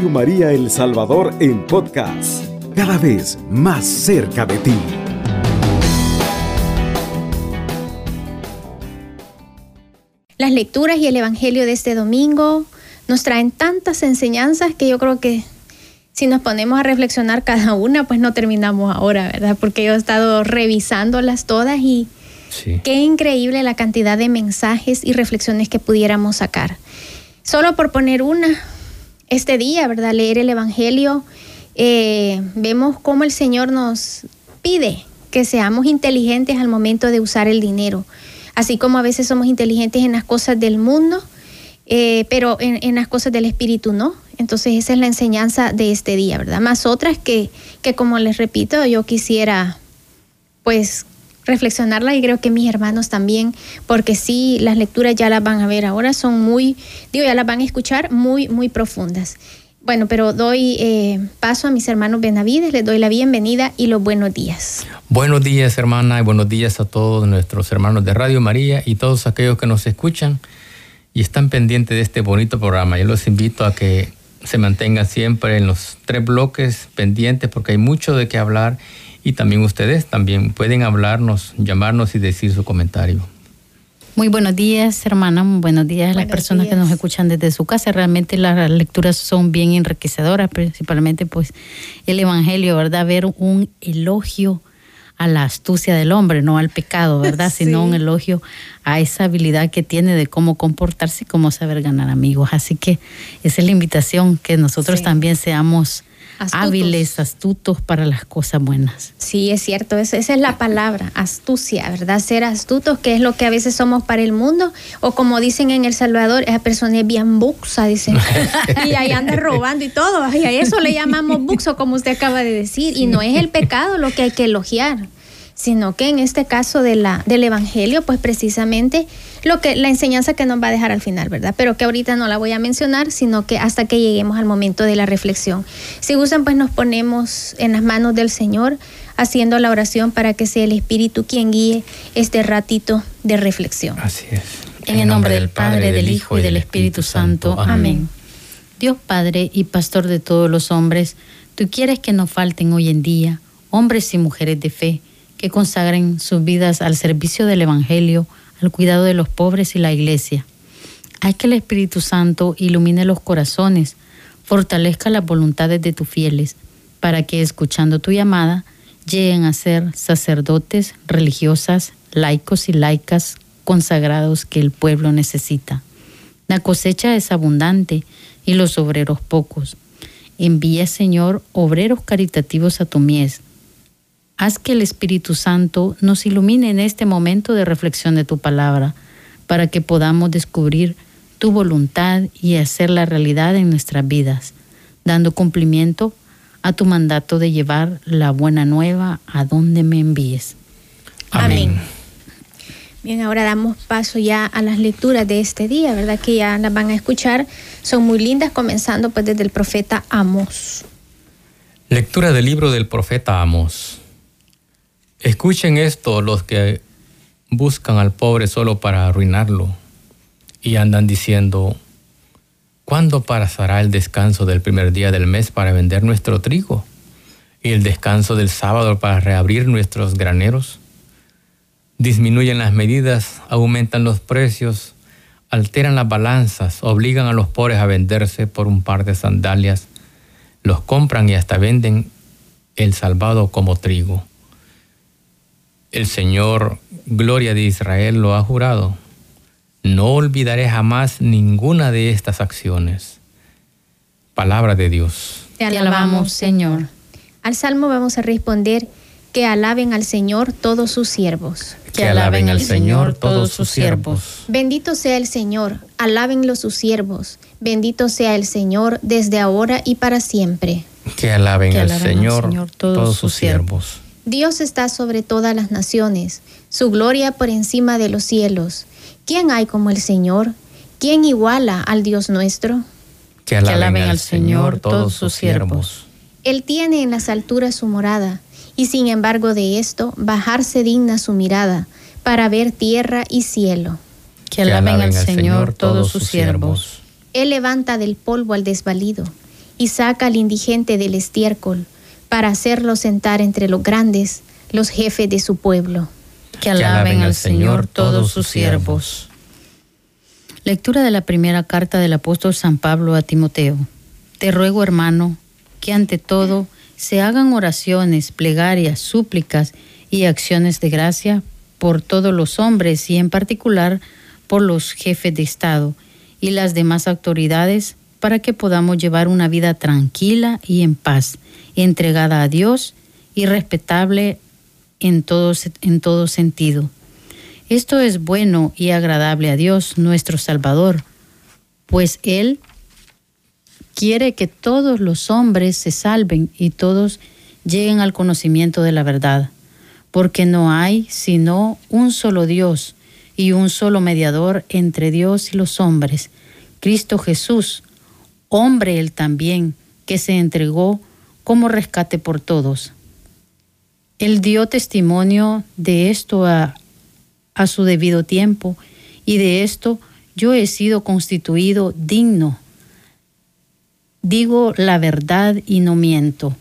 Radio María El Salvador en podcast, cada vez más cerca de ti. Las lecturas y el Evangelio de este domingo nos traen tantas enseñanzas que yo creo que si nos ponemos a reflexionar cada una, pues no terminamos ahora, ¿verdad? Porque yo he estado revisándolas todas y qué increíble la cantidad de mensajes y reflexiones que pudiéramos sacar. Solo por poner una, este día, ¿verdad? Leer el Evangelio, eh, vemos cómo el Señor nos pide que seamos inteligentes al momento de usar el dinero, así como a veces somos inteligentes en las cosas del mundo, eh, pero en, las cosas del Espíritu no. Entonces esa es la enseñanza de este día, ¿verdad? Más otras que, que como les repito, yo quisiera pues reflexionarla y creo que mis hermanos también, porque sí, las lecturas ya las van a ver ahora, son muy, digo, ya las van a escuchar muy, muy profundas. Bueno, pero doy eh, paso a mis hermanos Benavides, les doy la bienvenida y los buenos días. Buenos días, hermana, y buenos días a todos nuestros hermanos de Radio María y todos aquellos que nos escuchan y están pendientes de este bonito programa. Yo los invito a que se mantengan siempre en los tres bloques pendientes porque hay mucho de qué hablar y también ustedes también pueden hablarnos, llamarnos y decir su comentario. Muy buenos días, hermana. buenos días a las personas que nos escuchan desde su casa. Realmente las lecturas son bien enriquecedoras, principalmente pues el Evangelio, ¿verdad? Ver un elogio a la astucia del hombre, no al pecado, ¿verdad? Sino un elogio a esa habilidad que tiene de cómo comportarse y cómo saber ganar amigos. Así que esa es la invitación, que nosotros también seamos hábiles, astutos para las cosas buenas. Sí, es cierto, esa, es la palabra, astucia, ¿verdad? Ser astutos, que es lo que a veces somos para el mundo, o como dicen en El Salvador, esa persona es bien buxa, dicen, y ahí anda robando y todo, y a eso le llamamos buxo, como usted acaba de decir, y no es el pecado lo que hay que elogiar sino que en este caso de la, del Evangelio, pues precisamente lo que, la enseñanza que nos va a dejar al final, ¿verdad? Pero que ahorita no la voy a mencionar, sino que hasta que lleguemos al momento de la reflexión. Si gustan, pues nos ponemos en las manos del Señor, haciendo la oración para que sea el Espíritu quien guíe este ratito de reflexión. Así es. En, el nombre del Padre, del Hijo y del Espíritu Santo. Amén. Dios Padre y Pastor de todos los hombres, tú quieres que no falten hoy en día hombres y mujeres de fe que consagren sus vidas al servicio del Evangelio, al cuidado de los pobres y la iglesia. Hay que el Espíritu Santo ilumine los corazones, fortalezca las voluntades de tus fieles, para que, escuchando tu llamada, lleguen a ser sacerdotes, religiosas, laicos y laicas consagrados que el pueblo necesita. La cosecha es abundante y los obreros pocos. Envía, Señor, obreros caritativos a tu mies Haz que el Espíritu Santo nos ilumine en este momento de reflexión de tu palabra, para que podamos descubrir tu voluntad y hacerla realidad en nuestras vidas, dando cumplimiento a tu mandato de llevar la buena nueva a donde me envíes. Amén. Bien, ahora damos paso ya a las lecturas de este día, ¿verdad? Que ya las van a escuchar. Son muy lindas, comenzando pues desde el profeta Amos. Lectura del libro del profeta Amos. Escuchen esto los que buscan al pobre solo para arruinarlo y andan diciendo, ¿cuándo pasará el descanso del primer día del mes para vender nuestro trigo? ¿Y el descanso del sábado para reabrir nuestros graneros? Disminuyen las medidas, aumentan los precios, alteran las balanzas, obligan a los pobres a venderse por un par de sandalias, los compran y hasta venden el salvado como trigo. El Señor, gloria de Israel, lo ha jurado. No olvidaré jamás ninguna de estas acciones. Palabra de Dios. Te alabamos, Señor. Al salmo vamos a responder que alaben al Señor todos sus siervos. Que alaben al Señor todos sus siervos. Bendito sea el Señor, alábenlo sus siervos. Bendito sea el Señor desde ahora y para siempre. Que alaben, al, Señor, todos, sus siervos. Dios está sobre todas las naciones, su gloria por encima de los cielos. ¿Quién hay como el Señor? ¿Quién iguala al Dios nuestro? Que alaben, al Señor todos sus siervos. Él tiene en las alturas su morada, y sin embargo de esto, bajarse digna su mirada, para ver tierra y cielo. Que alaben, al Señor todos sus siervos. Él levanta del polvo al desvalido y saca al indigente del estiércol para hacerlo sentar entre los grandes, los jefes de su pueblo. Que alaben al Señor todos sus siervos. Lectura de la primera carta del apóstol San Pablo a Timoteo. Te ruego, hermano, que ante todo se hagan oraciones, plegarias, súplicas y acciones de gracia por todos los hombres y en particular por los jefes de Estado y las demás autoridades para que podamos llevar una vida tranquila y en paz, entregada a Dios y respetable en todo, en todo sentido. Esto es bueno y agradable a Dios, nuestro Salvador, pues Él quiere que todos los hombres se salven y todos lleguen al conocimiento de la verdad, porque no hay sino un solo Dios y un solo mediador entre Dios y los hombres, Cristo Jesús, hombre Él también, que se entregó como rescate por todos. Él dio testimonio de esto a, a su debido tiempo y de esto yo he sido constituido digno. Digo la verdad y no miento,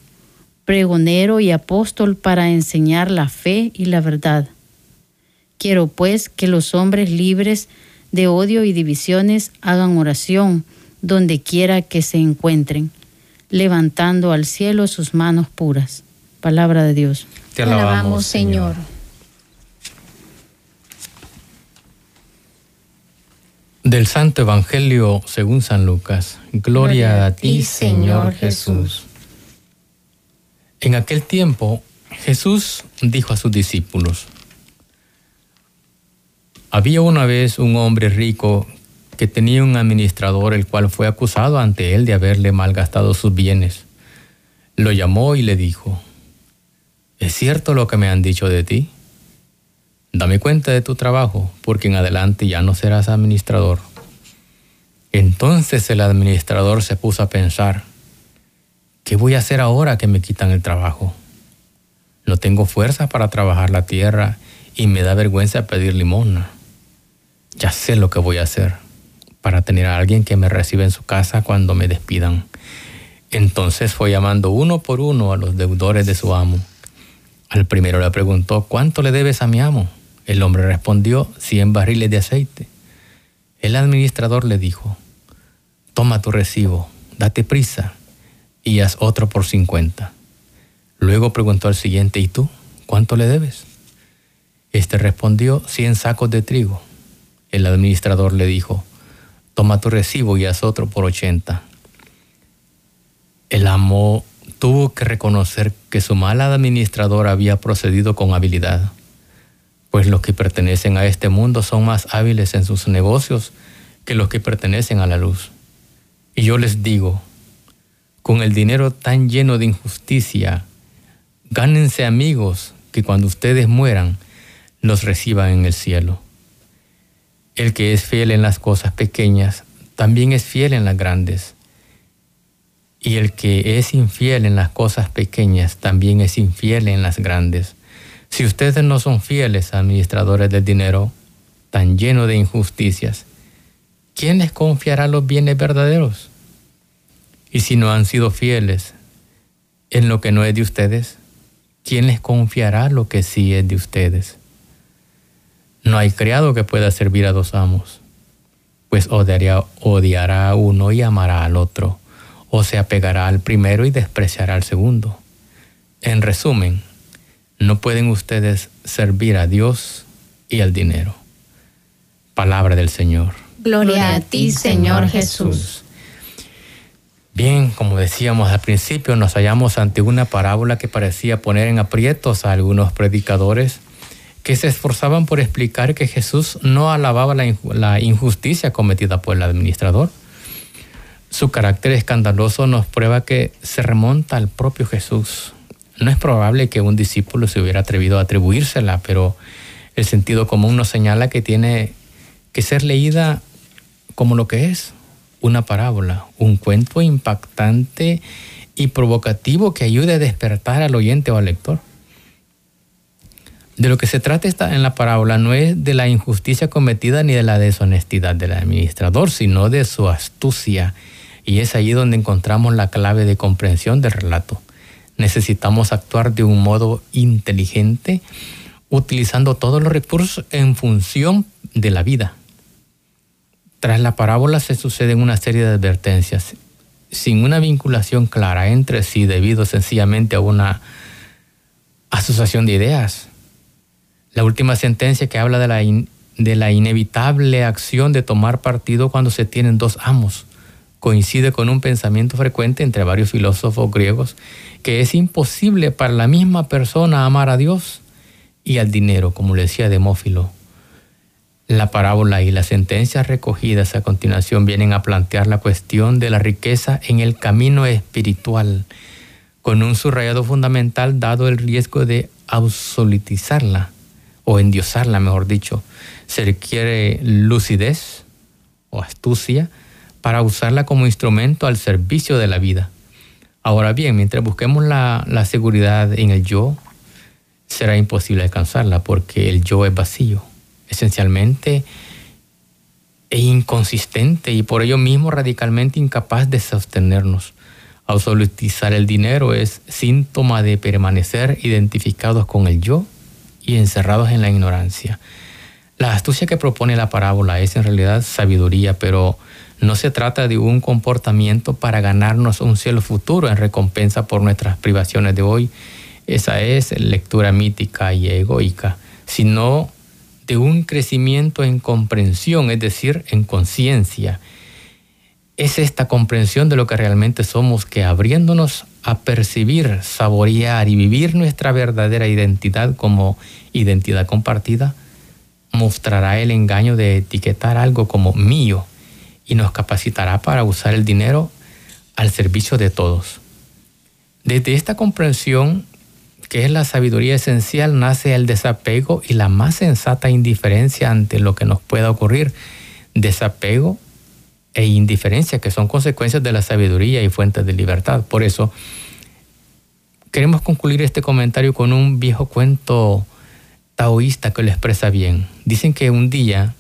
pregonero y apóstol para enseñar la fe y la verdad. Quiero pues que los hombres libres de odio y divisiones hagan oración donde quiera que se encuentren, levantando al cielo sus manos puras. Palabra de Dios. Te alabamos, Señor. Del Santo Evangelio según San Lucas. Gloria, a ti, Señor Jesús. En aquel tiempo, Jesús dijo a sus discípulos, había una vez un hombre rico que tenía un administrador el cual fue acusado ante él de haberle malgastado sus bienes. Lo llamó y le dijo, ¿es cierto lo que me han dicho de ti? Dame cuenta de tu trabajo, porque en adelante ya no serás administrador. Entonces el administrador se puso a pensar, ¿qué voy a hacer ahora que me quitan el trabajo? No tengo fuerza para trabajar la tierra y me da vergüenza pedir limosna ya sé lo que voy a hacer para tener a alguien que me reciba en su casa cuando me despidan. Entonces fue llamando uno por uno a los deudores de su amo. Al primero le preguntó, ¿cuánto le debes a mi amo? El hombre respondió, cien barriles de aceite. El administrador le dijo, toma tu recibo, date prisa y haz otro por cincuenta. Luego preguntó al siguiente, ¿y tú? ¿Cuánto le debes? Este respondió, cien sacos de trigo. El administrador le dijo, toma tu recibo y haz otro por 80. El amo tuvo que reconocer que su mal administrador había procedido con habilidad, pues los que pertenecen a este mundo son más hábiles en sus negocios que los que pertenecen a la luz. Y yo les digo, con el dinero tan lleno de injusticia, gánense amigos que cuando ustedes mueran los reciban en el cielo. El que es fiel en las cosas pequeñas, también es fiel en las grandes. Y el que es infiel en las cosas pequeñas, también es infiel en las grandes. Si ustedes no son fieles administradores del dinero, tan lleno de injusticias, ¿quién les confiará los bienes verdaderos? Y si no han sido fieles en lo que no es de ustedes, ¿quién les confiará lo que sí es de ustedes? No hay criado que pueda servir a dos amos, pues odiará, odiará a uno y amará al otro, o se apegará al primero y despreciará al segundo. En resumen, no pueden ustedes servir a Dios y al dinero. Palabra del Señor. Gloria a ti, Señor Jesús. Bien, como decíamos al principio, nos hallamos ante una parábola que parecía poner en aprietos a algunos predicadores que se esforzaban por explicar que Jesús no alababa la injusticia cometida por el administrador. Su carácter escandaloso nos prueba que se remonta al propio Jesús. No es probable que un discípulo se hubiera atrevido a atribuírsela, pero el sentido común nos señala que tiene que ser leída como lo que es, una parábola, un cuento impactante y provocativo que ayude a despertar al oyente o al lector. De lo que se trata esta, en la parábola no es de la injusticia cometida ni de la deshonestidad del administrador, sino de su astucia Y es ahí donde encontramos la clave de comprensión del relato. Necesitamos actuar de un modo inteligente, utilizando todos los recursos en función de la vida. Tras la parábola se suceden una serie de advertencias, sin una vinculación clara entre sí debido sencillamente a una asociación de ideas. La última sentencia que habla de la, de la inevitable acción de tomar partido cuando se tienen dos amos coincide con un pensamiento frecuente entre varios filósofos griegos que es imposible para la misma persona amar a Dios y al dinero, como le decía Demófilo. La parábola y las sentencias recogidas a continuación vienen a plantear la cuestión de la riqueza en el camino espiritual, con un subrayado fundamental dado el riesgo de absolutizarla o endiosarla, mejor dicho. Se requiere lucidez o astucia para usarla como instrumento al servicio de la vida. Ahora bien, mientras busquemos la, la seguridad en el yo, será imposible alcanzarla porque el yo es vacío, esencialmente e inconsistente y por ello mismo radicalmente incapaz de sostenernos. Absolutizar el dinero es síntoma de permanecer identificados con el yo y encerrados en la ignorancia. La astucia que propone la parábola es en realidad sabiduría, pero no se trata de un comportamiento para ganarnos un cielo futuro en recompensa por nuestras privaciones de hoy. Esa es lectura mítica y egoica, sino de un crecimiento en comprensión, es decir, en conciencia. Es esta comprensión de lo que realmente somos que abriéndonos a percibir, saborear y vivir nuestra verdadera identidad como identidad compartida, mostrará el engaño de etiquetar algo como mío y nos capacitará para usar el dinero al servicio de todos. Desde esta comprensión, que es la sabiduría esencial, nace el desapego y la más sensata indiferencia ante lo que nos pueda ocurrir. Desapego e indiferencia, que son consecuencias de la sabiduría y fuentes de libertad. Por eso, queremos concluir este comentario con un viejo cuento taoísta que lo expresa bien. Dicen que un día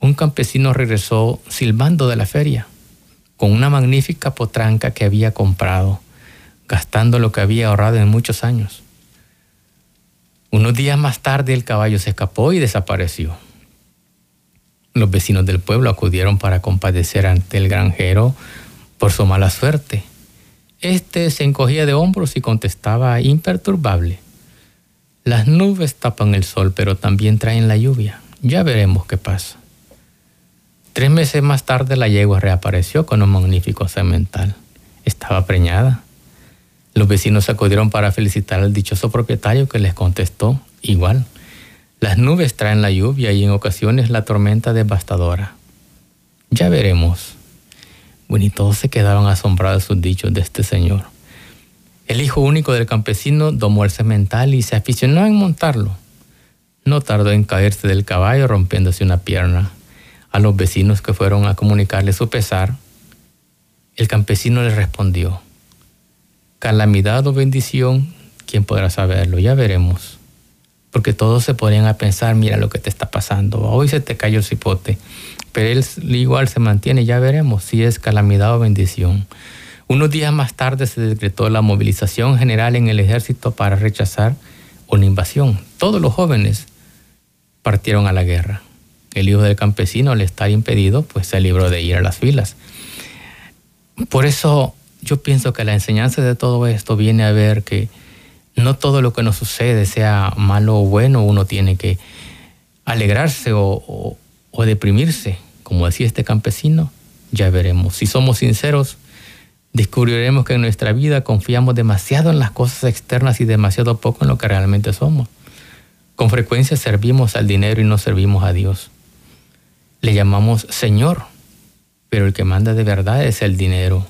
un campesino regresó silbando de la feria con una magnífica potranca que había comprado, gastando lo que había ahorrado en muchos años. Unos días más tarde el caballo se escapó y desapareció. Los vecinos del pueblo acudieron para compadecer ante el granjero por su mala suerte. Este se encogía de hombros y contestaba imperturbable. Las nubes tapan el sol, pero también traen la lluvia. Ya veremos qué pasa. Tres meses más tarde la yegua reapareció con un magnífico semental. Estaba preñada. Los vecinos acudieron para felicitar al dichoso propietario que les contestó igual. Las nubes traen la lluvia y en ocasiones la tormenta devastadora. Ya veremos. Bueno, y todos se quedaron asombrados sus dichos de este señor. El hijo único del campesino domó el semental y se aficionó en montarlo. No tardó en caerse del caballo rompiéndose una pierna a los vecinos que fueron a comunicarle su pesar, el campesino le respondió, calamidad o bendición, ¿quién podrá saberlo? Ya veremos. Porque todos se podrían a pensar, mira lo que te está pasando, hoy se te cayó el cipote, pero él igual se mantiene, ya veremos si es calamidad o bendición. Unos días más tarde se decretó la movilización general en el ejército para rechazar una invasión. Todos los jóvenes partieron a la guerra el hijo del campesino, al estar impedido, pues se libró de ir a las filas. Por eso yo pienso que la enseñanza de todo esto viene a ver que no todo lo que nos sucede, sea malo o bueno, uno tiene que alegrarse o, o deprimirse, como decía este campesino, ya veremos. Si somos sinceros, descubriremos que en nuestra vida confiamos demasiado en las cosas externas y demasiado poco en lo que realmente somos. Con frecuencia servimos al dinero y no servimos a Dios le llamamos Señor, pero el que manda de verdad es el dinero.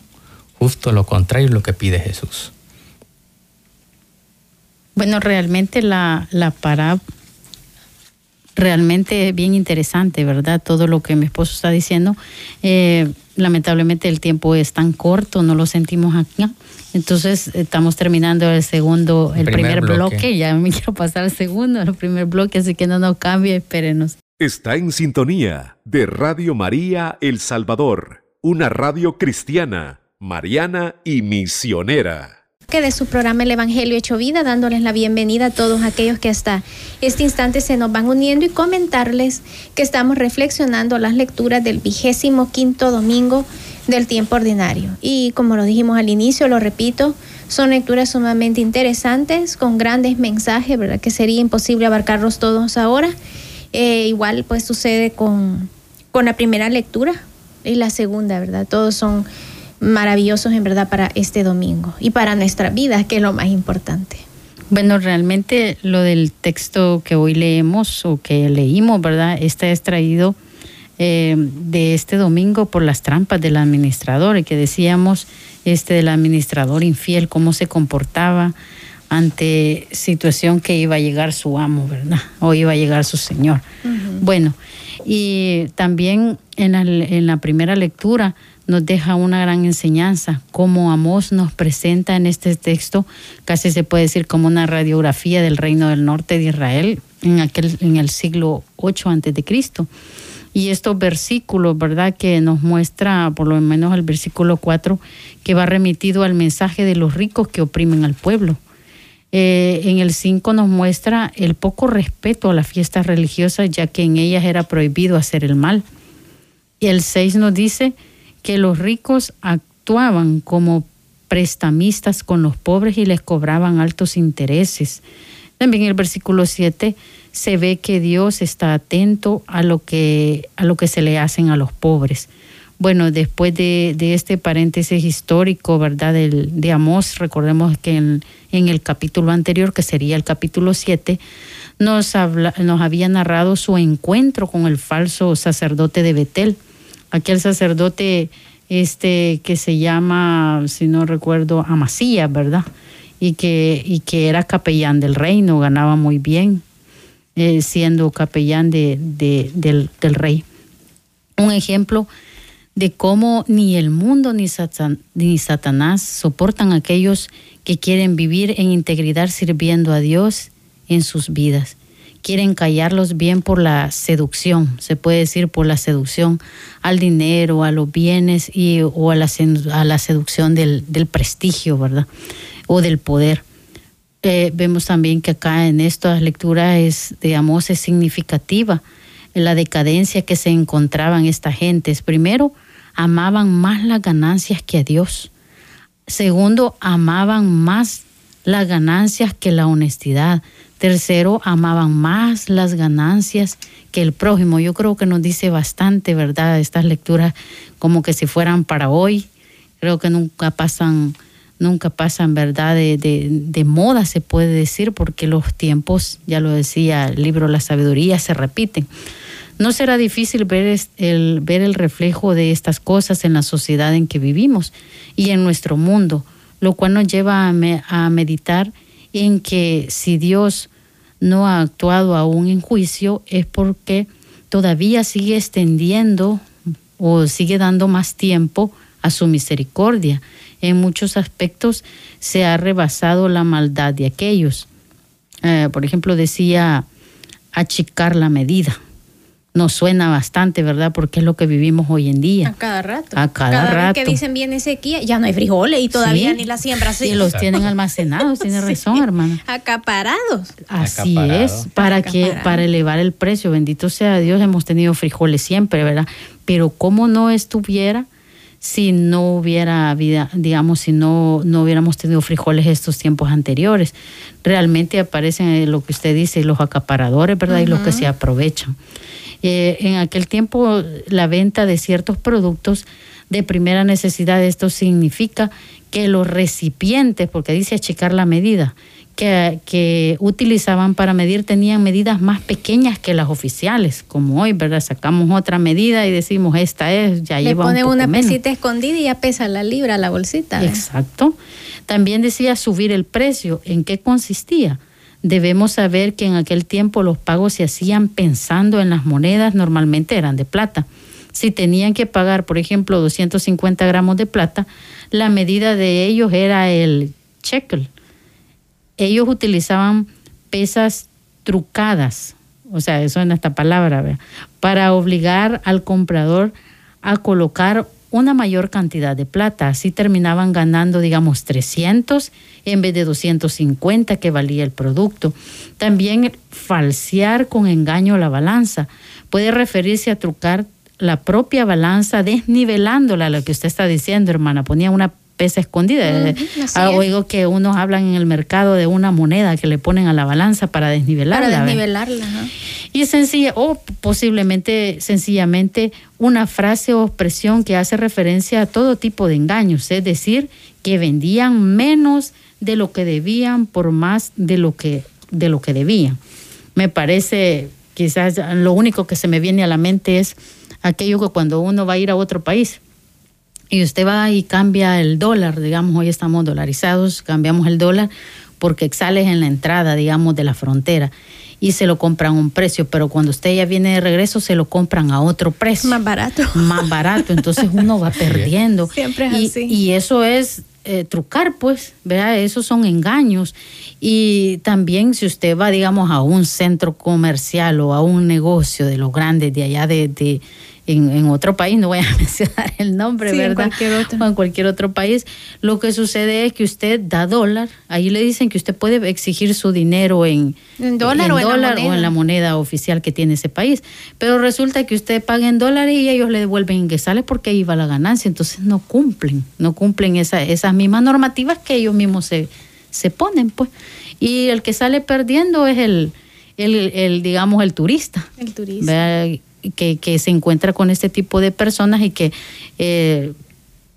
Justo lo contrario lo que pide Jesús. Bueno, realmente la, la para realmente es bien interesante, ¿verdad? Todo lo que mi esposo está diciendo. Eh, lamentablemente el tiempo es tan corto, no lo sentimos aquí. Entonces estamos terminando el segundo, el, primer, bloque. bloque. Ya me quiero pasar al segundo, el primer bloque, así que no nos cambie, espérenos. Está en sintonía de Radio María El Salvador, una radio cristiana, mariana y misionera que de su programa El Evangelio Hecho Vida, dándoles la bienvenida a todos aquellos que hasta este instante se nos van uniendo y comentarles que estamos reflexionando las lecturas del vigésimo quinto domingo del tiempo ordinario. Y como lo dijimos al inicio, lo repito, son lecturas sumamente interesantes, con grandes mensajes, ¿verdad? Que sería imposible abarcarlos todos ahora. Eh, igual pues sucede con, con la primera lectura y la segunda, ¿verdad? Todos son maravillosos en verdad para este domingo y para nuestra vida, que es lo más importante. Bueno, realmente lo del texto que hoy leemos o que leímos, ¿verdad? Está extraído eh, de este domingo por las trampas del administrador y que decíamos este del administrador infiel, cómo se comportaba ante situación que iba a llegar su amo, ¿verdad? O iba a llegar su señor. Bueno, y también en en la primera lectura nos deja una gran enseñanza. Como Amós nos presenta en este texto, casi se puede decir como una radiografía del reino del norte de Israel en, aquel, en el siglo 8 antes de Cristo. Y estos versículos, ¿verdad? Que nos muestra, por lo menos el versículo 4, que va remitido al mensaje de los ricos que oprimen al pueblo. Eh, en el 5 nos muestra el poco respeto a las fiestas religiosas, ya que en ellas era prohibido hacer el mal. Y el 6 nos dice que los ricos actuaban como prestamistas con los pobres y les cobraban altos intereses. También en el versículo 7 se ve que Dios está atento a lo que, a lo que se le hacen a los pobres. Bueno, después de, este paréntesis histórico, ¿verdad? Del, de Amós, recordemos que en, en, el capítulo anterior, que sería el capítulo 7, nos, habla, nos había narrado su encuentro con el falso sacerdote de Betel aquel sacerdote este que se llama, si no recuerdo, Amasías, ¿verdad? Y que, y que era capellán del reino, ganaba muy bien eh, siendo capellán de, del, rey. Un ejemplo de cómo ni el mundo ni, ni Satanás soportan a aquellos que quieren vivir en integridad sirviendo a Dios en sus vidas quieren callarlos bien por la seducción, se puede decir por la seducción al dinero, a los bienes y, o a la, a la seducción del, prestigio, ¿verdad? O del poder. Eh, vemos también que acá en esta lectura es, digamos, es significativa la decadencia que se encontraban estas gentes. Primero, amaban más las ganancias que a Dios. Segundo, amaban más las ganancias que la honestidad. Tercero, amaban más las ganancias que el prójimo. Yo creo que nos dice bastante, ¿verdad? Estas lecturas como que si fueran para hoy. Creo que nunca pasan, nunca pasan, ¿verdad? De, de, moda se puede decir, porque los tiempos, ya lo decía el libro La Sabiduría, se repiten. No será difícil ver el, ver el reflejo de estas cosas en la sociedad en que vivimos y en nuestro mundo, lo cual nos lleva a, a meditar en que si Dios no ha actuado aún en juicio es porque todavía sigue extendiendo o sigue dando más tiempo a su misericordia. En muchos aspectos se ha rebasado la maldad de aquellos. Eh, por ejemplo, decía achicar la medida nos suena bastante, ¿verdad? Porque es lo que vivimos hoy en día. A cada rato. A cada, rato. Vez que dicen viene sequía, ya no hay frijoles y todavía ni la siembra. Sí, y los tienen almacenados, tiene razón, hermana. Acaparados. Así es, para que para elevar el precio, bendito sea Dios, hemos tenido frijoles siempre, ¿verdad? Pero cómo no estuviera si no hubiera vida, digamos, si no, no hubiéramos tenido frijoles estos tiempos anteriores. Realmente aparecen lo que usted dice, los acaparadores, ¿verdad? Y los que se aprovechan. Eh, en aquel tiempo la venta de ciertos productos de primera necesidad, esto significa que los recipientes, porque dice achicar la medida, que, que, utilizaban para medir tenían medidas más pequeñas que las oficiales, como hoy, ¿verdad? Sacamos otra medida y decimos, esta es, ya Le lleva pone un una pesita escondida y ya pesa la libra, la bolsita. Exacto. También decía subir el precio. ¿En qué consistía? Debemos saber que en aquel tiempo los pagos se hacían pensando en las monedas, normalmente eran de plata. Si tenían que pagar, por ejemplo, 250 gramos de plata, la medida de ellos era el shekel. Ellos utilizaban pesas trucadas, o sea, eso en esta palabra, para obligar al comprador a colocar una mayor cantidad de plata. Así terminaban ganando, digamos, 300 en vez de 250 que valía el producto. También falsear con engaño la balanza. Puede referirse a trucar la propia balanza, desnivelándola, lo que usted está diciendo, hermana. Ponía una pesa escondida. Ah, oigo que unos hablan en el mercado de una moneda que le ponen a la balanza para desnivelarla. Para desnivelarla. Y sencilla, o posiblemente sencillamente una frase o expresión que hace referencia a todo tipo de engaños, es decir, que vendían menos de lo que debían por más de lo que, de lo que debían. Me parece, quizás lo único que se me viene a la mente es aquello que cuando uno va a ir a otro país, y usted va y cambia el dólar, digamos, hoy estamos dolarizados, cambiamos el dólar porque sales en la entrada, digamos, de la frontera y se lo compran a un precio, pero cuando usted ya viene de regreso se lo compran a otro precio. Más barato. Más barato, entonces uno va perdiendo. Siempre es y, así. Y eso es eh, trucar, pues, ¿verdad? Esos son engaños. Y también si usted va, digamos, a un centro comercial o a un negocio de los grandes de allá de en, otro país, no voy a mencionar el nombre, ¿verdad? En cualquier otro. O en cualquier otro país. Lo que sucede es que usted da dólar, ahí le dicen que usted puede exigir su dinero en, dólar, o, en la moneda oficial que tiene ese país. Pero resulta que usted paga en dólares y ellos le devuelven en que sale porque ahí va la ganancia. Entonces no cumplen, no cumplen esa, esas mismas normativas que ellos mismos se, se ponen, pues. Y el que sale perdiendo es el, el, el digamos, el turista. El turista que, se encuentra con este tipo de personas y que eh,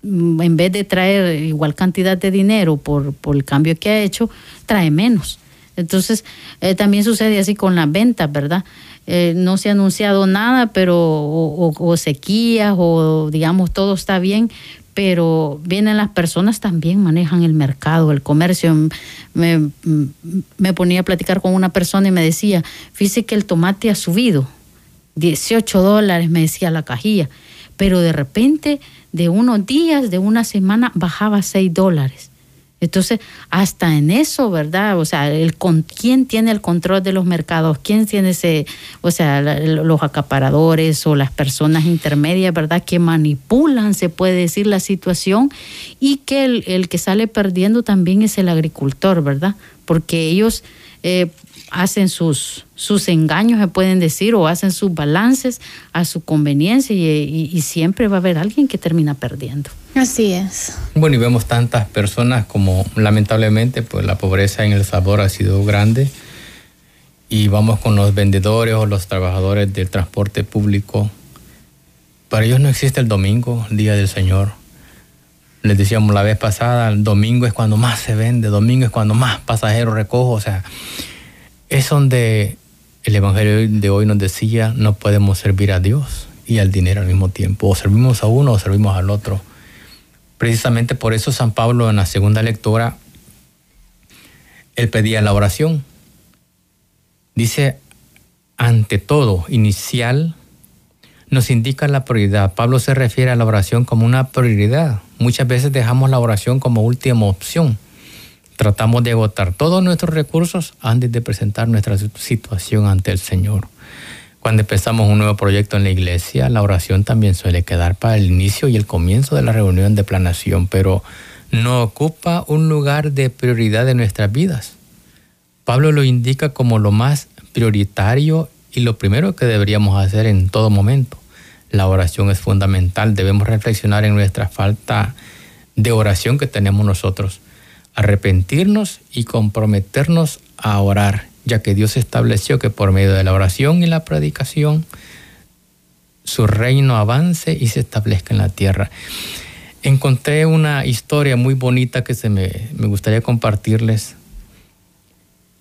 en vez de traer igual cantidad de dinero por, el cambio que ha hecho, trae menos. Entonces, eh, también sucede así con las ventas, ¿verdad? Eh, no se ha anunciado nada, pero o, sequías o digamos todo está bien, pero vienen las personas también manejan el mercado, el comercio. Me, me ponía a platicar con una persona y me decía, fíjese que el tomate ha subido 18 dólares, me decía la cajilla, pero de repente, de unos días, de una semana, bajaba a 6 dólares. Entonces, hasta en eso, ¿verdad? O sea, ¿quién tiene el control de los mercados? ¿Quién tiene ese, o sea, los acaparadores o las personas intermedias, ¿verdad? Que manipulan, se puede decir, la situación y que el, el que sale perdiendo también es el agricultor, ¿verdad? Porque ellos eh, hacen sus, sus engaños, se pueden decir, o hacen sus balances a su conveniencia y, siempre va a haber alguien que termina perdiendo. Así es. Bueno, y vemos tantas personas como lamentablemente pues la pobreza en El sabor ha sido grande y vamos con los vendedores o los trabajadores del transporte público. Para ellos no existe el domingo, el día del Señor. Les decíamos la vez pasada, el domingo es cuando más se vende, domingo es cuando más pasajeros recojo, o sea, es donde el Evangelio de hoy nos decía, no podemos servir a Dios y al dinero al mismo tiempo. O servimos a uno o servimos al otro. Precisamente por eso San Pablo en la segunda lectura, él pedía la oración. Dice, ante todo, inicial, nos indica la prioridad. Pablo se refiere a la oración como una prioridad. Muchas veces dejamos la oración como última opción tratamos de agotar todos nuestros recursos antes de presentar nuestra situación ante el Señor. Cuando empezamos un nuevo proyecto en la iglesia, la oración también suele quedar para el inicio y el comienzo de la reunión de planación, pero no ocupa un lugar de prioridad en nuestras vidas. Pablo lo indica como lo más prioritario y lo primero que deberíamos hacer en todo momento. La oración es fundamental, debemos reflexionar en nuestra falta de oración que tenemos nosotros arrepentirnos y comprometernos a orar, ya que Dios estableció que por medio de la oración y la predicación su reino avance y se establezca en la tierra. Encontré una historia muy bonita que se me, me gustaría compartirles.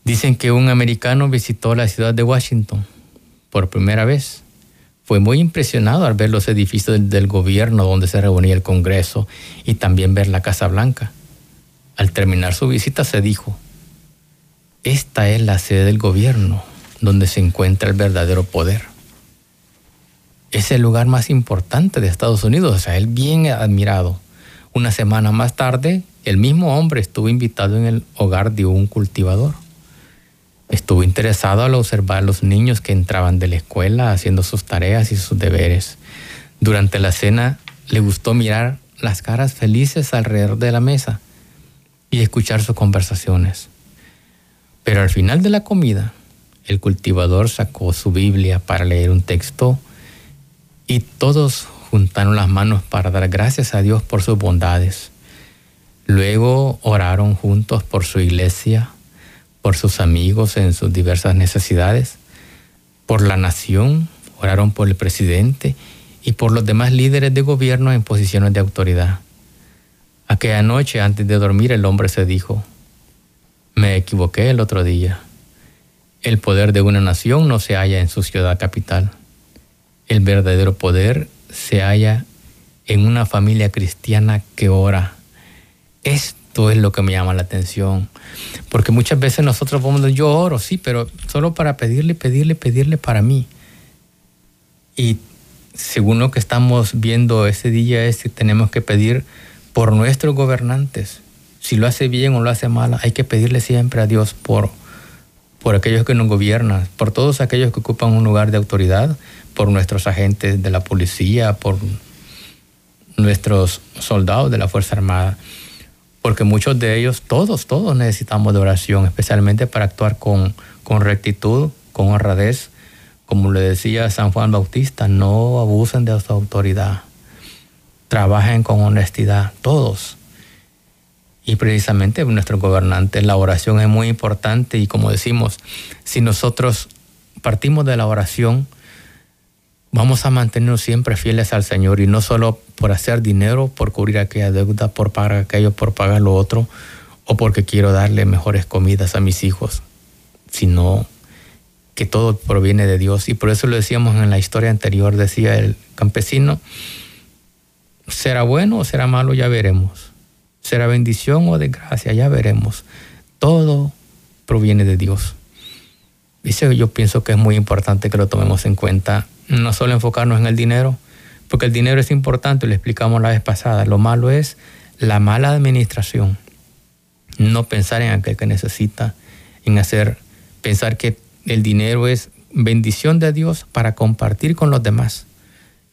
Dicen que un americano visitó la ciudad de Washington por primera vez. Fue muy impresionado al ver los edificios del, del gobierno donde se reunía el Congreso y también ver la Casa Blanca. Al terminar su visita se dijo, esta es la sede del gobierno donde se encuentra el verdadero poder. Es el lugar más importante de Estados Unidos, o sea, él bien admirado. Una semana más tarde, el mismo hombre estuvo invitado en el hogar de un cultivador. Estuvo interesado al observar a los niños que entraban de la escuela haciendo sus tareas y sus deberes. Durante la cena le gustó mirar las caras felices alrededor de la mesa y escuchar sus conversaciones. Pero al final de la comida, el cultivador sacó su Biblia para leer un texto y todos juntaron las manos para dar gracias a Dios por sus bondades. Luego oraron juntos por su iglesia, por sus amigos en sus diversas necesidades, por la nación, oraron por el presidente y por los demás líderes de gobierno en posiciones de autoridad. Aquella noche, antes de dormir, el hombre se dijo, me equivoqué el otro día. El poder de una nación no se halla en su ciudad capital. El verdadero poder se halla en una familia cristiana que ora. Esto es lo que me llama la atención. Porque muchas veces nosotros vamos, yo oro, sí, pero solo para pedirle, pedirle, pedirle para mí. Y según lo que estamos viendo ese día es que tenemos que pedir por nuestros gobernantes. Si lo hace bien o lo hace mal, hay que pedirle siempre a Dios por, por aquellos que nos gobiernan, por todos aquellos que ocupan un lugar de autoridad, por nuestros agentes de la policía, por nuestros soldados de la Fuerza Armada, porque muchos de ellos, todos, todos necesitamos de oración, especialmente para actuar con, con rectitud, con honradez, como le decía San Juan Bautista, no abusen de su autoridad. Trabajen con honestidad, todos. Y precisamente nuestro gobernante, la oración es muy importante y como decimos, si nosotros partimos de la oración, vamos a mantenernos siempre fieles al Señor y no solo por hacer dinero, por cubrir aquella deuda, por pagar aquello, por pagar lo otro, o porque quiero darle mejores comidas a mis hijos, sino que todo proviene de Dios. Y por eso lo decíamos en la historia anterior, decía el campesino, será bueno o será malo, ya veremos. Será bendición o desgracia, ya veremos. Todo proviene de Dios. Dice, yo pienso que es muy importante que lo tomemos en cuenta, no solo enfocarnos en el dinero, porque el dinero es importante, lo explicamos la vez pasada. Lo malo es la mala administración. No pensar en aquel que necesita, en hacer, pensar que el dinero es bendición de Dios para compartir con los demás,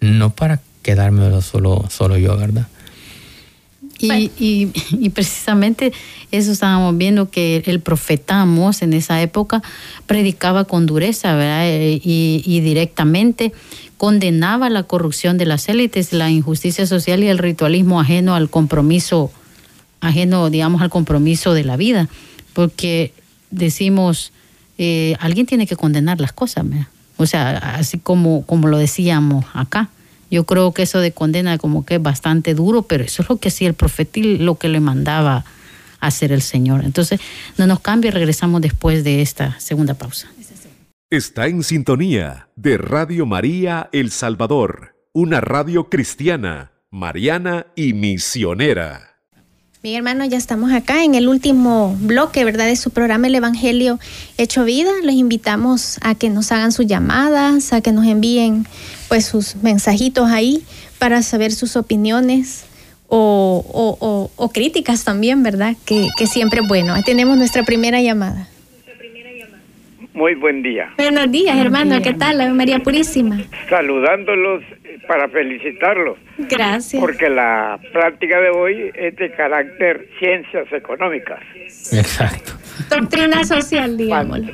no para quedármelo solo, solo yo, ¿verdad? Y, y, precisamente eso estábamos viendo que el profeta Amos en esa época predicaba con dureza, ¿verdad? Eh, y, y, directamente condenaba la corrupción de las élites, la injusticia social y el ritualismo ajeno al compromiso, ajeno, digamos, al compromiso de la vida. Porque decimos, eh, alguien tiene que condenar las cosas, o sea, así como, como lo decíamos acá. Yo creo que eso de condena como que es bastante duro, pero eso es lo que sí el profeta y lo que le mandaba hacer el Señor. Entonces, no nos cambie, regresamos después de esta segunda pausa. Está en sintonía de Radio María El Salvador, una radio cristiana, mariana y misionera. Mi hermano, ya estamos acá en el último bloque, ¿verdad? De su programa El Evangelio Hecho Vida. Los invitamos a que nos hagan sus llamadas, a que nos envíen pues sus mensajitos ahí para saber sus opiniones o, o, críticas también, ¿verdad? Que, que siempre es bueno. Ahí tenemos nuestra primera llamada. Muy buen día. Buenos días, hermano. ¿Qué tal? María Purísima. Saludándolos para felicitarlos. Gracias. Porque la práctica de hoy es de carácter ciencias económicas. Exacto. Doctrina social, digamos. no,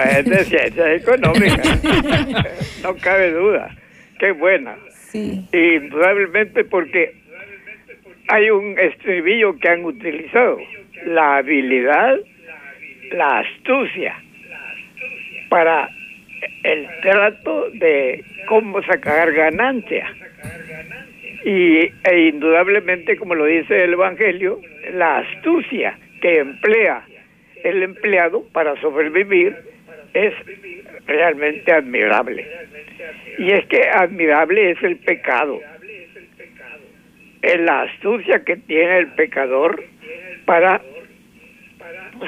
es de ciencias económicas. no cabe duda. Qué buena. Sí. Y probablemente porque hay un estribillo que han utilizado. La habilidad la astucia para el trato de cómo sacar ganancia. Y e indudablemente, como lo dice el Evangelio, la astucia que emplea el empleado para sobrevivir es realmente admirable. Y es que admirable es el pecado. Es la astucia que tiene el pecador para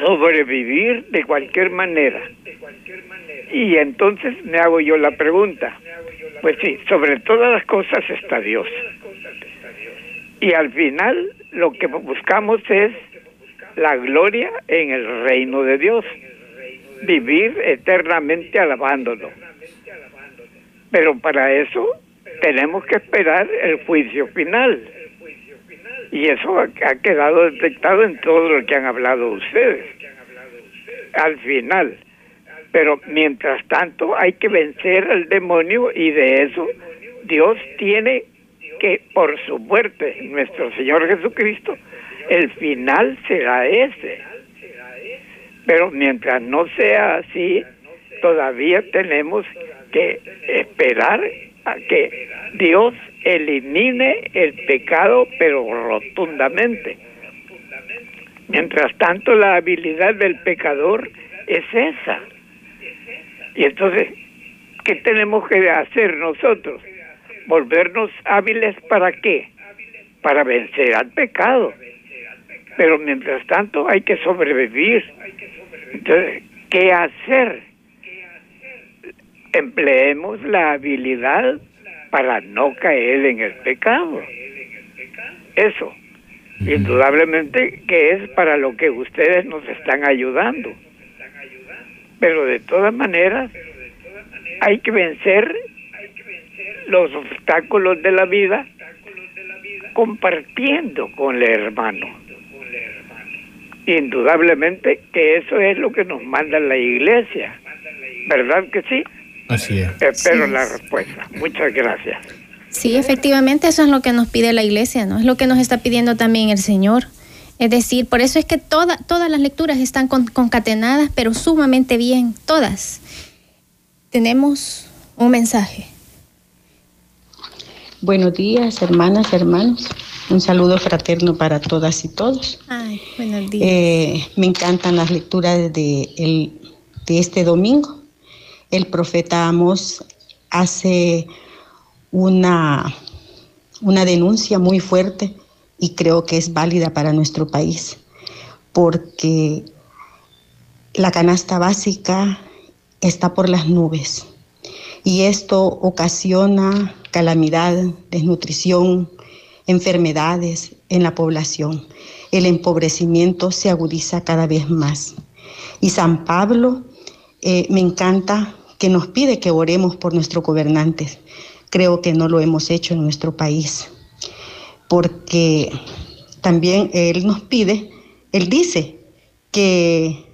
sobrevivir de cualquier manera. Y entonces me hago yo la pregunta, pues sí, sobre todas las cosas está Dios. Y al final lo que buscamos es la gloria en el reino de Dios, vivir eternamente alabándolo. Pero para eso tenemos que esperar el juicio final. Y eso ha, quedado detectado en todo lo que han hablado ustedes. Al final. Pero mientras tanto hay que vencer al demonio y de eso Dios tiene que, por su muerte, nuestro Señor Jesucristo, el final será ese. Pero mientras no sea así, todavía tenemos que esperar a que Dios elimine el pecado, pero rotundamente. Mientras tanto, la habilidad del pecador es esa. Y entonces, ¿qué tenemos que hacer nosotros? Volvernos hábiles para qué? Para vencer al pecado. Pero mientras tanto hay que sobrevivir. Entonces, ¿qué hacer? Empleemos la habilidad para no caer en el pecado. Eso, indudablemente que es para lo que ustedes nos están ayudando. Pero de todas maneras, hay que vencer los obstáculos de la vida compartiendo con el hermano. Indudablemente que eso es lo que nos manda la iglesia. ¿Verdad que sí? Así es. Espero la respuesta. Muchas gracias. Sí, efectivamente, eso es lo que nos pide la iglesia, ¿no? Es lo que nos está pidiendo también el Señor. Es decir, por eso es que toda, todas las lecturas están concatenadas, pero sumamente bien, todas. Tenemos un mensaje. Buenos días, hermanas, hermanos. Un saludo fraterno para todas y todos. Ay, buenos días. Eh, me encantan las lecturas de, el, de este domingo. El profeta Amos hace una, una denuncia muy fuerte y creo que es válida para nuestro país, porque la canasta básica está por las nubes y esto ocasiona calamidad, desnutrición, enfermedades en la población. El empobrecimiento se agudiza cada vez más. Y San Pablo eh, me encanta que nos pide que oremos por nuestros gobernantes. Creo que no lo hemos hecho en nuestro país porque también Él nos pide, Él dice que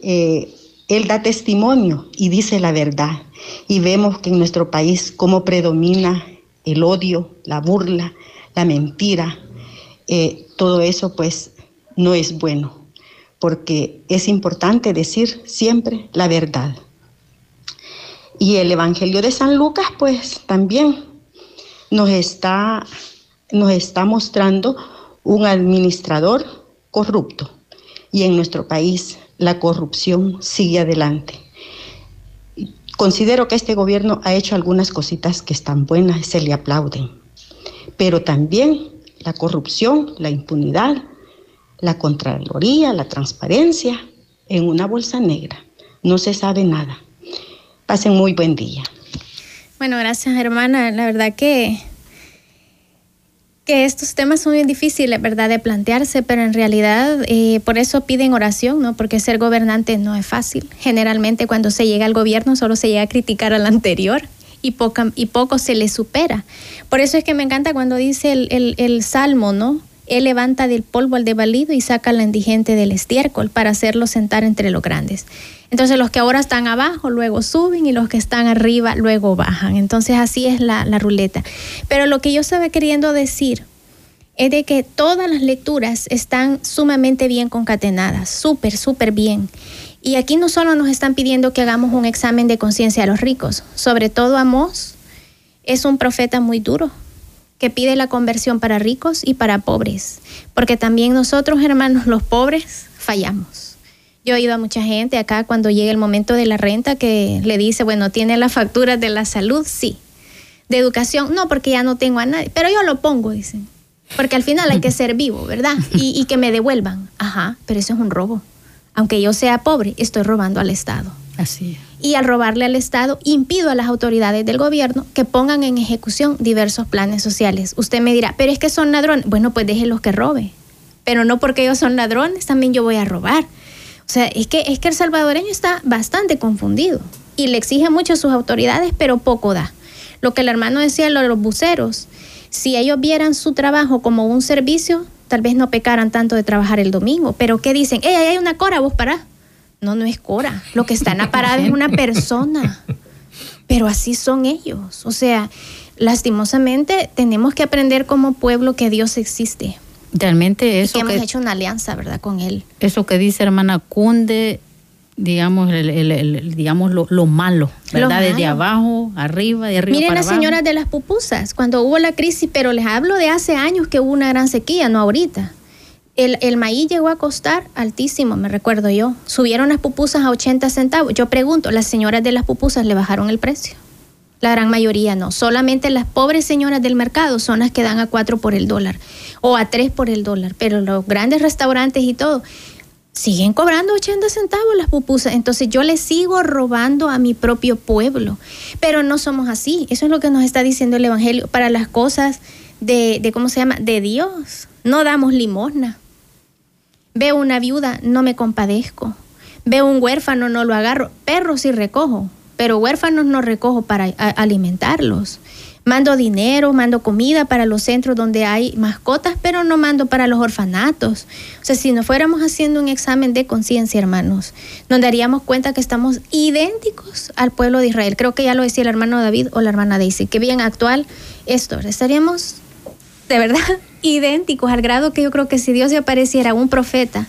eh, Él da testimonio y dice la verdad. Y vemos que en nuestro país cómo predomina el odio, la burla, la mentira. Eh, todo eso pues no es bueno, porque es importante decir siempre la verdad. Y el Evangelio de San Lucas pues también nos está nos está mostrando un administrador corrupto y en nuestro país la corrupción sigue adelante. Considero que este gobierno ha hecho algunas cositas que están buenas, se le aplauden, pero también la corrupción, la impunidad, la contraloría, la transparencia en una bolsa negra. No se sabe nada. Pasen muy buen día. Bueno, gracias hermana. La verdad que que estos temas son bien difíciles, ¿verdad?, de plantearse, pero en realidad eh, por eso piden oración, ¿no? Porque ser gobernante no es fácil. Generalmente cuando se llega al gobierno solo se llega a criticar al anterior y, poca, y poco se le supera. Por eso es que me encanta cuando dice el, el, el Salmo, ¿no? Él levanta del polvo al devalido y saca al indigente del estiércol para hacerlo sentar entre los grandes. Entonces los que ahora están abajo luego suben y los que están arriba luego bajan. Entonces así es la, ruleta. Pero lo que yo estaba queriendo decir es de que todas las lecturas están sumamente bien concatenadas, súper, súper bien. Y aquí no solo nos están pidiendo que hagamos un examen de conciencia a los ricos, sobre todo Amós es un profeta muy duro, que pide la conversión para ricos y para pobres, porque también nosotros, hermanos, los pobres, fallamos. Yo he ido a mucha gente acá cuando llega el momento de la renta que le dice, bueno, ¿tiene las facturas de la salud? Sí. De educación, no, porque ya no tengo a nadie. Pero yo lo pongo, dicen. Porque al final hay que ser vivo, ¿verdad? Y, y que me devuelvan. Ajá, pero eso es un robo. Aunque yo sea pobre, estoy robando al Estado. Así es. Y al robarle al Estado, impido a las autoridades del gobierno que pongan en ejecución diversos planes sociales. Usted me dirá, pero es que son ladrones. Bueno, pues déjenlos que robe. Pero no porque ellos son ladrones, también yo voy a robar. O sea, es que, es que el salvadoreño está bastante confundido y le exige mucho a sus autoridades, pero poco da. Lo que el hermano decía, lo de los buceros, si ellos vieran su trabajo como un servicio, tal vez no pecaran tanto de trabajar el domingo. Pero ¿qué dicen? ¡Ey, ahí hay una cora, vos pará! No, no es cora. Lo que está en es una persona. Pero así son ellos. O sea, lastimosamente tenemos que aprender como pueblo que Dios existe. Realmente eso. Y que, hemos hecho una alianza, ¿verdad? Con Él. Eso que dice hermana Cunde, digamos, el, digamos lo, malo, ¿verdad? Desde abajo, arriba, de arriba. Miren las señoras de las pupusas, cuando hubo la crisis, pero les hablo de hace años que hubo una gran sequía, no ahorita. El, el, maíz llegó a costar altísimo, me recuerdo yo. Subieron las pupusas a 80 centavos. Yo pregunto, ¿las señoras de las pupusas le bajaron el precio? La gran mayoría no. Solamente las pobres señoras del mercado son las que dan a 4 por el dólar o a 3 por el dólar. Pero los grandes restaurantes y todo siguen cobrando 80 centavos las pupusas. Entonces yo le sigo robando a mi propio pueblo. Pero no somos así. Eso es lo que nos está diciendo el Evangelio. Para las cosas de, de ¿cómo se llama? De Dios. No damos limosna. Veo una viuda, no me compadezco. Veo un huérfano, no lo agarro. Perros sí recojo, pero huérfanos no recojo para alimentarlos. Mando dinero, mando comida para los centros donde hay mascotas, pero no mando para los orfanatos. O sea, si no fuéramos haciendo un examen de conciencia, hermanos, nos daríamos cuenta que estamos idénticos al pueblo de Israel. Creo que ya lo decía el hermano David o la hermana Daisy, que bien actual esto. Estaríamos de verdad idénticos al grado que yo creo que si Dios se apareciera un profeta,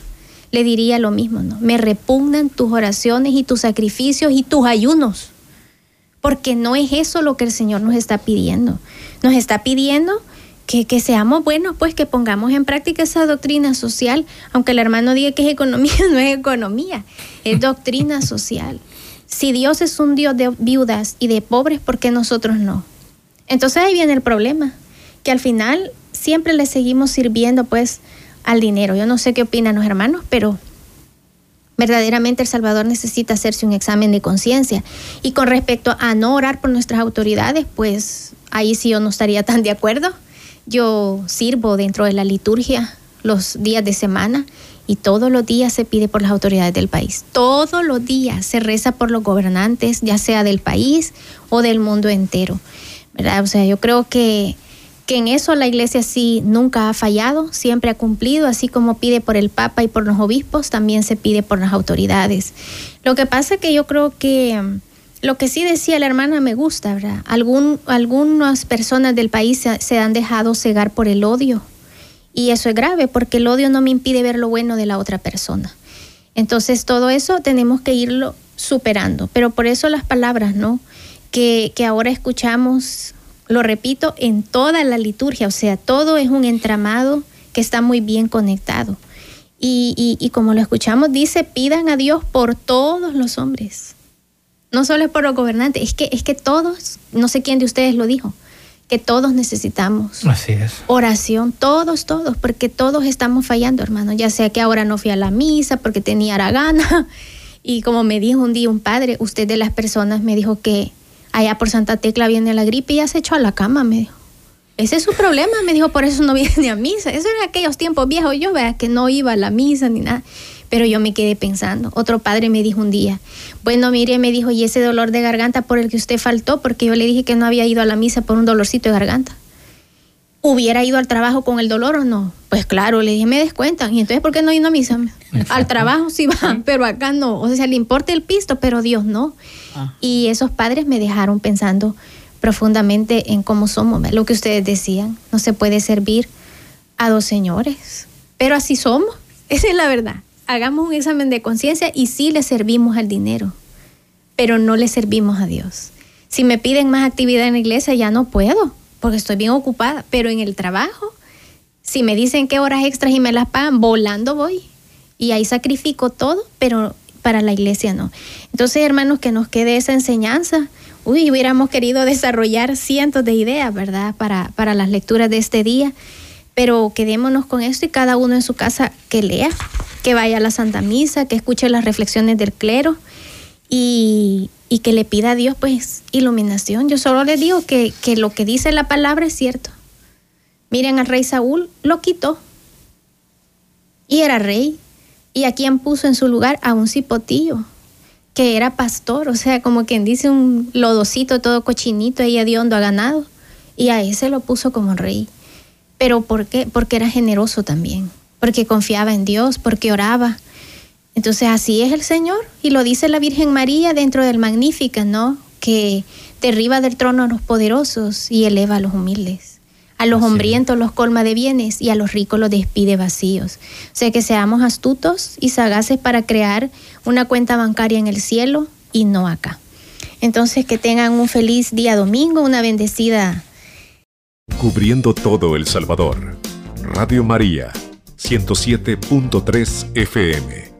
le diría lo mismo, ¿no? Me repugnan tus oraciones y tus sacrificios y tus ayunos, porque no es eso lo que el Señor nos está pidiendo. Nos está pidiendo que, que, seamos buenos, pues que pongamos en práctica esa doctrina social, aunque el hermano diga que es economía, no es economía, es doctrina social. Si Dios es un Dios de viudas y de pobres, ¿por qué nosotros no? Entonces ahí viene el problema, que al final siempre le seguimos sirviendo pues al dinero. Yo no sé qué opinan los hermanos, pero verdaderamente El Salvador necesita hacerse un examen de conciencia. Y con respecto a no orar por nuestras autoridades, pues ahí sí yo no estaría tan de acuerdo. Yo sirvo dentro de la liturgia los días de semana y todos los días se pide por las autoridades del país. Todos los días se reza por los gobernantes, ya sea del país o del mundo entero. O sea, yo creo que que en eso la iglesia sí nunca ha fallado, siempre ha cumplido, así como pide por el Papa y por los obispos, también se pide por las autoridades. Lo que pasa que yo creo que mm, lo que sí decía la hermana me gusta, ¿verdad? Algún, algunas personas del país se, se han dejado cegar por el odio y eso es grave porque el odio no me impide ver lo bueno de la otra persona. Entonces todo eso tenemos que irlo superando, pero por eso las palabras, ¿no? Que, que ahora escuchamos lo repito, en toda la liturgia, o sea, todo es un entramado que está muy bien conectado. Y, como lo escuchamos, dice, pidan a Dios por todos los hombres. No solo es por los gobernantes, es que, es que todos, no sé quién de ustedes lo dijo, que todos necesitamos Así es. oración, todos, todos, porque todos estamos fallando, hermano. Ya sea que ahora no fui a la misa porque tenía la gana. Y como me dijo un día un padre, usted de las personas me dijo que allá por Santa Tecla viene la gripe y ya se echó a la cama, me dijo. Ese es su problema, me dijo, por eso no viene a misa. Eso en aquellos tiempos viejos, yo vea que no iba a la misa ni nada. Pero yo me quedé pensando. Otro padre me dijo un día, bueno, mire, me dijo, ¿y ese dolor de garganta por el que usted faltó? Porque yo le dije que no había ido a la misa por un dolorcito de garganta. ¿Hubiera ido al trabajo con el dolor o no? Pues claro, le dije, me descuentan. ¿Y entonces por qué no ido a misa? Al trabajo sí va, pero acá no. O sea, le importa el pisto, pero Dios no. Ah. Y esos padres me dejaron pensando profundamente en cómo somos, lo que ustedes decían, no se puede servir a dos señores, pero así somos, esa es la verdad. Hagamos un examen de conciencia y sí le servimos al dinero, pero no le servimos a Dios. Si me piden más actividad en la iglesia, ya no puedo, porque estoy bien ocupada, pero en el trabajo, si me dicen qué horas extras y me las pagan, volando voy. Y ahí sacrifico todo, pero para la iglesia no. Entonces, hermanos, que nos quede esa enseñanza. Uy, hubiéramos querido desarrollar cientos de ideas, ¿verdad? Para, para las lecturas de este día, pero quedémonos con esto y cada uno en su casa que lea, que vaya a la Santa Misa, que escuche las reflexiones del clero y, y que le pida a Dios pues iluminación. Yo solo le digo que, que lo que dice la palabra es cierto. Miren al rey Saúl, lo quitó. Y era rey, y a quién puso en su lugar a un cipotillo que era pastor, o sea, como quien dice un lodocito todo cochinito ahí hondo a ganado, y a ese lo puso como rey. ¿Pero por qué? Porque era generoso también, porque confiaba en Dios, porque oraba. Entonces así es el Señor, y lo dice la Virgen María dentro del Magnífica, ¿no? Que derriba del trono a los poderosos y eleva a los humildes. A los hambrientos los colma de bienes y a los ricos los despide vacíos. O sea que seamos astutos y sagaces para crear una cuenta bancaria en el cielo y no acá. Entonces que tengan un feliz día domingo, una bendecida. Cubriendo todo El Salvador. Radio María, 107.3 FM.